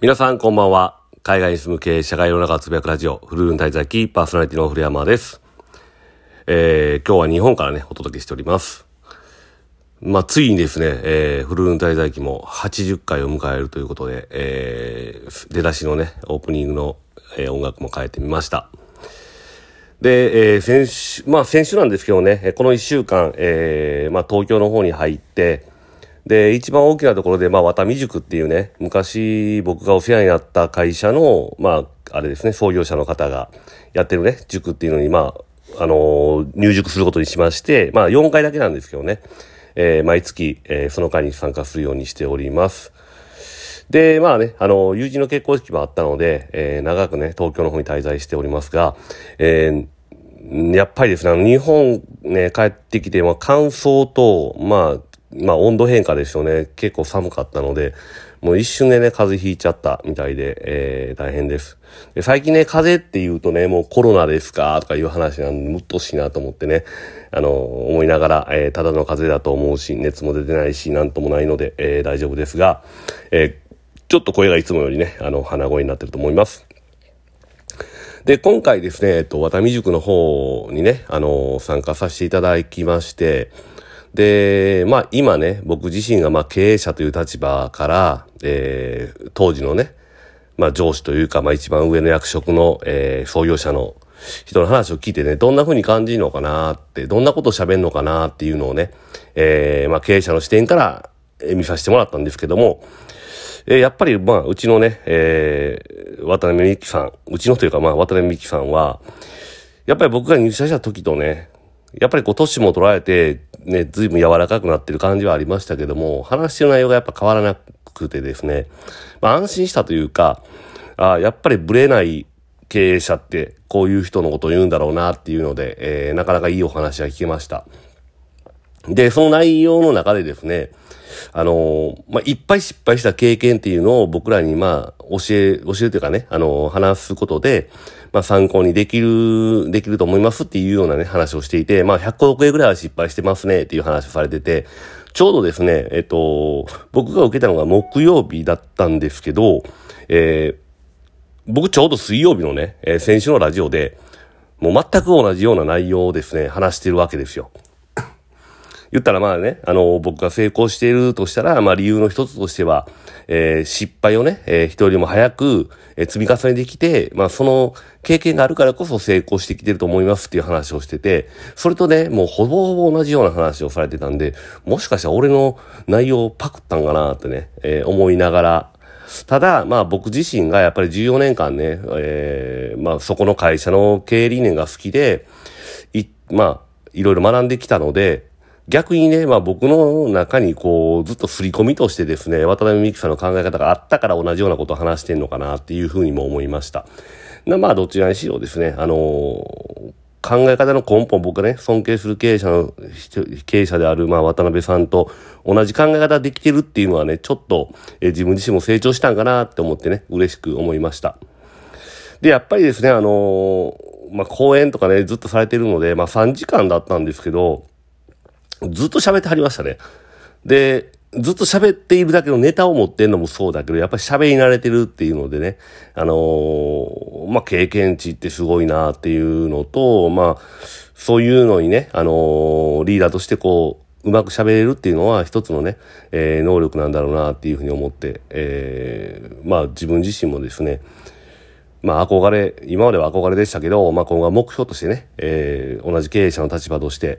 皆さんこんばんは。海外に住む経営者が世の中つぶやくラジオ、フルーン滞在記パーソナリティの古山です。えー、今日は日本からね、お届けしております。まあ、ついにですね、えー、フルーン滞在記も80回を迎えるということで、えー、出だしのね、オープニングの、えー、音楽も変えてみました。で、えー、先週、まあ先週なんですけどね、この1週間、えー、まあ東京の方に入って、で、一番大きなところで、まあ、ワタミ塾っていうね、昔僕がお世話になった会社の、まあ、あれですね、創業者の方がやってるね、塾っていうのに、まあ、あのー、入塾することにしまして、まあ、4回だけなんですけどね、えー、毎月、えー、その会に参加するようにしております。で、まあね、あの、友人の結婚式もあったので、えー、長くね、東京の方に滞在しておりますが、えー、やっぱりですね、日本ね、帰ってきて、まあ、乾燥と、まあ、まあ温度変化ですよね。結構寒かったので、もう一瞬でね、風邪ひいちゃったみたいで、えー、大変です。で最近ね、風邪って言うとね、もうコロナですかとかいう話なんで、むっとしいなと思ってね、あの、思いながら、えー、ただの風邪だと思うし、熱も出てないし、なんともないので、えー、大丈夫ですが、えー、ちょっと声がいつもよりね、あの、鼻声になってると思います。で、今回ですね、えっと、渡美塾の方にね、あの、参加させていただきまして、で、まあ今ね、僕自身がまあ経営者という立場から、えー、当時のね、まあ上司というか、まあ一番上の役職の、えー、創業者の人の話を聞いてね、どんな風に感じるのかなって、どんなことを喋るのかなっていうのをね、えー、まあ経営者の視点から見させてもらったんですけども、えー、やっぱりまあうちのね、えー、渡辺美樹さん、うちのというかまあ渡辺美樹さんは、やっぱり僕が入社した時とね、やっぱりこう、年も取られて、ね、ずいぶん柔らかくなってる感じはありましたけども、話してる内容がやっぱ変わらなくてですね、まあ安心したというか、あやっぱりブレない経営者ってこういう人のことを言うんだろうなっていうので、えー、なかなかいいお話が聞けました。で、その内容の中でですね、あのー、まあ、いっぱい失敗した経験っていうのを僕らにまあ、教え、教えるというかね、あの、話すことで、まあ、参考にできる、できると思いますっていうようなね、話をしていて、まあ、100億円ぐらいは失敗してますねっていう話をされてて、ちょうどですね、えっと、僕が受けたのが木曜日だったんですけど、えー、僕ちょうど水曜日のね、えー、先週のラジオで、もう全く同じような内容をですね、話してるわけですよ。言ったらまあね、あの、僕が成功しているとしたら、まあ理由の一つとしては、えー、失敗をね、えー、人よりも早く、えー、積み重ねてきて、まあその経験があるからこそ成功してきてると思いますっていう話をしてて、それとね、もうほぼほぼ同じような話をされてたんで、もしかしたら俺の内容をパクったんかなってね、えー、思いながら、ただ、まあ僕自身がやっぱり14年間ね、えー、まあそこの会社の経営理念が好きで、い、まあ、いろいろ学んできたので、逆にね、まあ僕の中にこう、ずっと刷り込みとしてですね、渡辺美樹さんの考え方があったから同じようなことを話してんのかなっていうふうにも思いました。まあどちらにしろですね、あのー、考え方の根本、僕がね、尊敬する経営者の、経営者である、まあ、渡辺さんと同じ考え方できてるっていうのはね、ちょっと、え自分自身も成長したんかなって思ってね、嬉しく思いました。で、やっぱりですね、あのー、まあ、講演とかね、ずっとされてるので、まあ、3時間だったんですけど、ずっと喋ってはりましたね。で、ずっと喋っているだけのネタを持ってんのもそうだけど、やっぱり喋り慣れてるっていうのでね、あのー、まあ、経験値ってすごいなっていうのと、まあ、そういうのにね、あのー、リーダーとしてこう、うまく喋れるっていうのは一つのね、えー、能力なんだろうなっていうふうに思って、えー、まあ自分自身もですね、まあ憧れ、今までは憧れでしたけど、まあ今後は目標としてね、えー、同じ経営者の立場として、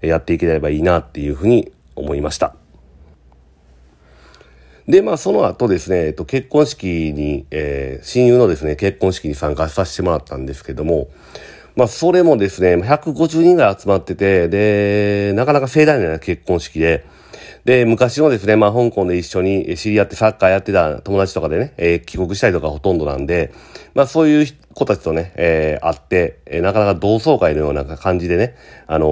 やっていければいいなっていうふうに思いました。で、まあ、その後ですね、えっと、結婚式に、えー、親友のですね、結婚式に参加させてもらったんですけども、まあ、それもですね、150人ぐらい集まってて、で、なかなか盛大な結婚式で、で、昔のですね、まあ、香港で一緒に知り合ってサッカーやってた友達とかでね、えー、帰国したりとかほとんどなんで、まあ、そういう子たちとね、えー、会って、えー、なかなか同窓会のような感じでね、あの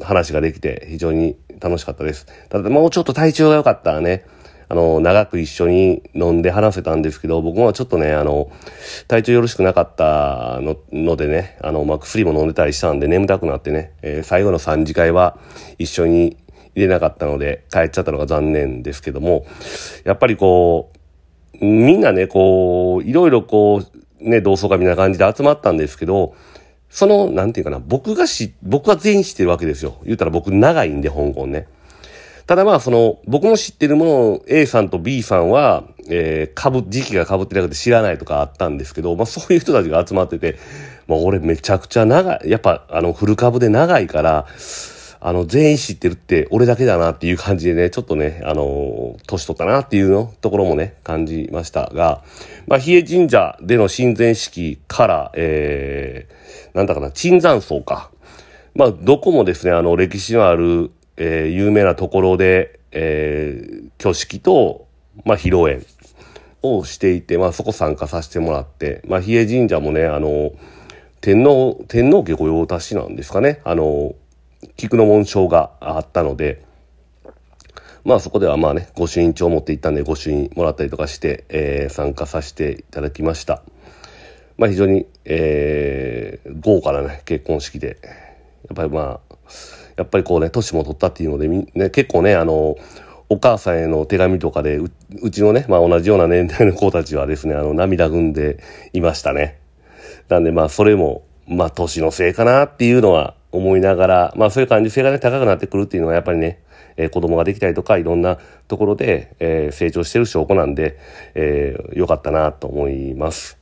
ー、話ができて非常に楽しかったです。ただ、もうちょっと体調が良かったらね、あの、長く一緒に飲んで話せたんですけど、僕もちょっとね、あの、体調よろしくなかったののでね、あの、まあ、薬も飲んでたりしたんで眠たくなってね、えー、最後の3次会は一緒に入れなかったので帰っちゃったのが残念ですけども、やっぱりこうみんなね、こう、いろいろこう、ね、同窓会みたいな感じで集まったんですけど、その、なんていうかな、僕がし、僕は全員知ってるわけですよ。言ったら僕長いんで、香港ね。ただまあ、その、僕の知ってるものを A さんと B さんは、えー、かぶ、時期が被ってなくて知らないとかあったんですけど、まあそういう人たちが集まってて、まあ俺めちゃくちゃ長い、やっぱあのフル株で長いから、あの、全員知ってるって俺だけだなっていう感じでね、ちょっとね、あの、年取ったなっていうのところもね、感じましたが、まあ、比叡神社での神前式から、えー、なんだかな、椿山荘か。まあ、どこもですね、あの、歴史のある、えー、有名なところで、えー、挙式と、まあ、披露宴をしていて、まあ、そこ参加させてもらって、まあ、比叡神社もね、あの、天皇、天皇家御用達なんですかね。あの、菊の紋章があったので、まあそこではまあね、御朱印帳を持って行ったんで、御朱印もらったりとかして、えー、参加させていただきました。まあ非常に、えー、豪華なね、結婚式で、やっぱりまあ、やっぱりこうね、年も取ったっていうので、ね、結構ね、あの、お母さんへの手紙とかでう、うちのね、まあ同じような年代の子たちはですね、あの、涙ぐんでいましたね。なんでまあ、それも、まあ、年のせいかなっていうのは思いながら、まあそういう感じ性がね、高くなってくるっていうのはやっぱりね、えー、子供ができたりとか、いろんなところで、えー、成長してる証拠なんで、えー、よかったなと思います。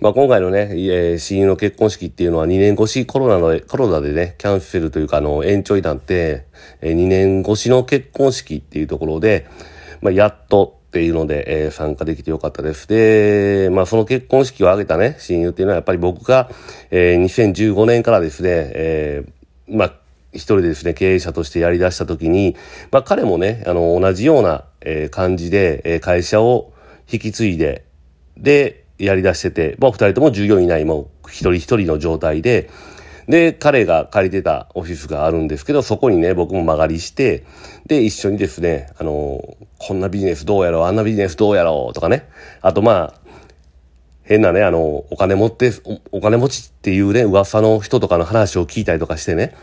まあ今回のね、えー、親友の結婚式っていうのは2年越しコロナの、コロナでね、キャンセルというか、あの、延長になって、えー、2年越しの結婚式っていうところで、まあやっと、っていうので、えー、参加できてよかったです。で、まあその結婚式を挙げたね、親友っていうのはやっぱり僕が、えー、2015年からですね、えー、まあ一人でですね、経営者としてやり出した時に、まあ彼もね、あの、同じような、えー、感じで、えー、会社を引き継いで、で、やり出してて、まあ二人とも従業員いない、もう一人一人の状態で、で、彼が借りてたオフィスがあるんですけど、そこにね、僕も間借りして、で、一緒にですね、あの、こんなビジネスどうやろう、あんなビジネスどうやろうとかね。あとまあ、変なね、あの、お金持ってお、お金持ちっていうね、噂の人とかの話を聞いたりとかしてね。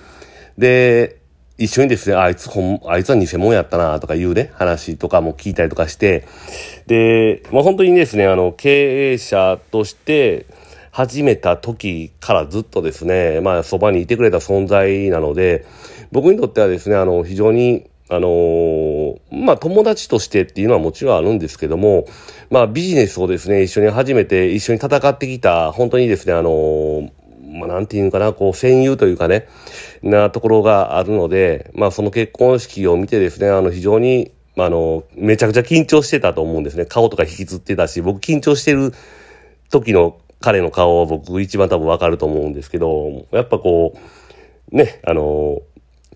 で、一緒にですね、あいつほん、あいつは偽物やったなとかいうね、話とかも聞いたりとかして、で、まあ本当にですね、あの、経営者として、始めた時からずっとですね、まあそばにいてくれた存在なので、僕にとってはですね、あの、非常に、あのー、まあ友達としてっていうのはもちろんあるんですけども、まあビジネスをですね、一緒に始めて一緒に戦ってきた、本当にですね、あのー、まあなんていうのかな、こう戦友というかね、なところがあるので、まあその結婚式を見てですね、あの非常に、まあ、あの、めちゃくちゃ緊張してたと思うんですね。顔とか引きつってたし、僕緊張してる時の彼の顔は僕一番多分わかると思うんですけど、やっぱこう、ね、あの、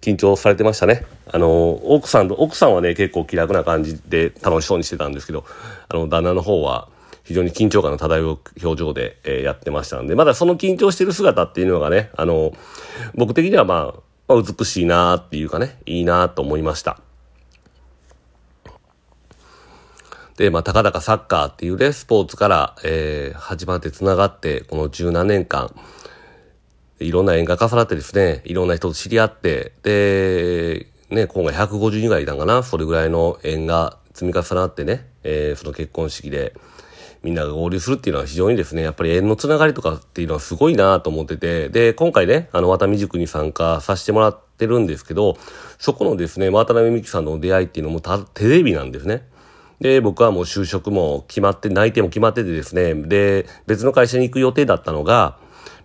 緊張されてましたね。あの、奥さんと、奥さんはね、結構気楽な感じで楽しそうにしてたんですけど、あの、旦那の方は非常に緊張感の漂う表情で、えー、やってましたんで、まだその緊張してる姿っていうのがね、あの、僕的にはまあ、まあ、美しいなっていうかね、いいなと思いました。で、まあ、たかだかサッカーっていうね、スポーツから、えー、始まって繋がって、この十何年間、いろんな縁が重なってですね、いろんな人と知り合って、で、ね、今回150人ぐらいいたんかな、それぐらいの縁が積み重なってね、えー、その結婚式で、みんなが合流するっていうのは非常にですね、やっぱり縁のつながりとかっていうのはすごいなと思ってて、で、今回ね、あの、渡美塾に参加させてもらってるんですけど、そこのですね、渡辺美樹さんの出会いっていうのもテレビなんですね。で、僕はもう就職も決まって、内定も決まっててですね、で、別の会社に行く予定だったのが、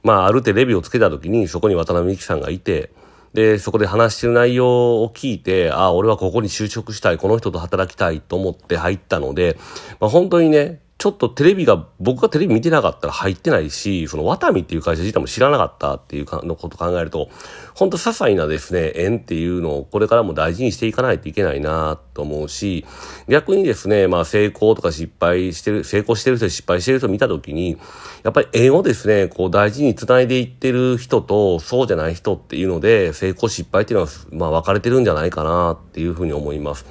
まあ、あるテレビをつけた時に、そこに渡辺美樹さんがいて、で、そこで話してる内容を聞いて、ああ、俺はここに就職したい、この人と働きたいと思って入ったので、まあ、本当にね、ちょっとテレビが、僕がテレビ見てなかったら入ってないし、そのワタミっていう会社自体も知らなかったっていうかのこと考えると、本当些細なですね、縁っていうのをこれからも大事にしていかないといけないなと思うし、逆にですね、まあ成功とか失敗してる、成功してる人失敗してる人見たときに、やっぱり縁をですね、こう大事に繋いでいってる人とそうじゃない人っていうので、成功失敗っていうのは、まあ分かれてるんじゃないかなっていうふうに思います。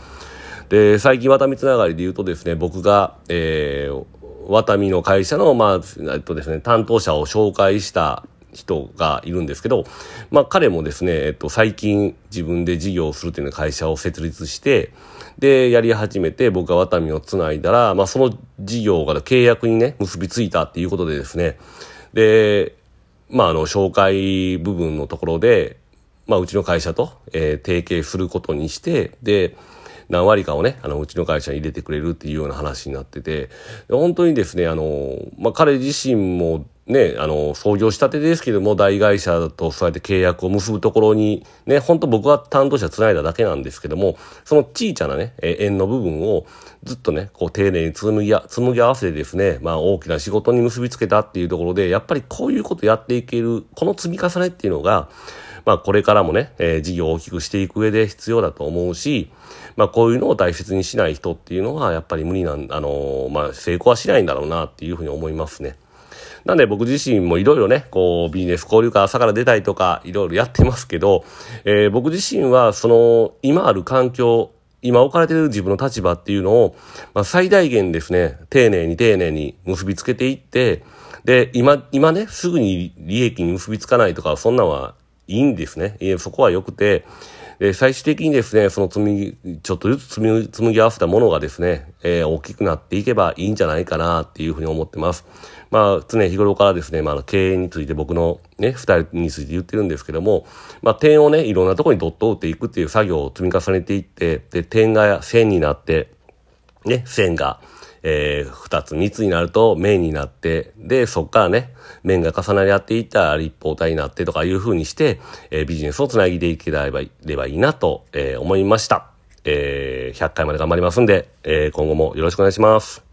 で、最近ワタミつながりで言うとですね、僕が、えー、ワタミの会社の、まあ、えっとですね、担当者を紹介した、人がいるんですけど、まあ彼もですね、えっと、最近自分で事業をするという会社を設立して、で、やり始めて僕がワタミをつないだら、まあその事業が契約にね、結びついたっていうことでですね、で、まああの、紹介部分のところで、まあうちの会社と、えー、提携することにして、で、何割かをね、あの、うちの会社に入れてくれるっていうような話になってて、本当にですね、あの、まあ彼自身もね、あの、創業したてですけども、大会社とそうやって契約を結ぶところに、ね、本当僕は担当者繋いだだけなんですけども、その小さなね、縁の部分をずっとね、こう丁寧に紡ぎ紡ぎ合わせてですね、まあ大きな仕事に結びつけたっていうところで、やっぱりこういうことやっていける、この積み重ねっていうのが、まあこれからもね、えー、事業を大きくしていく上で必要だと思うし、まあこういうのを大切にしない人っていうのはやっぱり無理なん、あの、まあ成功はしないんだろうなっていうふうに思いますね。なんで僕自身もいろいろね、こうビジネス交流会朝から出たりとかいろいろやってますけど、えー、僕自身はその今ある環境、今置かれている自分の立場っていうのを、まあ、最大限ですね、丁寧に丁寧に結びつけていって、で、今、今ね、すぐに利益に結びつかないとか、そんなんはいいんですね。いえ、そこは良くて、で、最終的にですね、その積み、ちょっとずつ積み、紡ぎ合わせたものがですね、えー、大きくなっていけばいいんじゃないかなっていうふうに思ってます。まあ、常日頃からですね、まあ、経営について僕のね、二人について言ってるんですけども、まあ、点をね、いろんなところにドットを打っていくっていう作業を積み重ねていって、で、点が線になって、ね、線が、えー、二つ、3つになると面になって、で、そっからね、面が重なり合っていったら立方体になってとかいう風にして、えー、ビジネスをつなぎでいければいいなと、えー、思いました。えー、100回まで頑張りますんで、えー、今後もよろしくお願いします。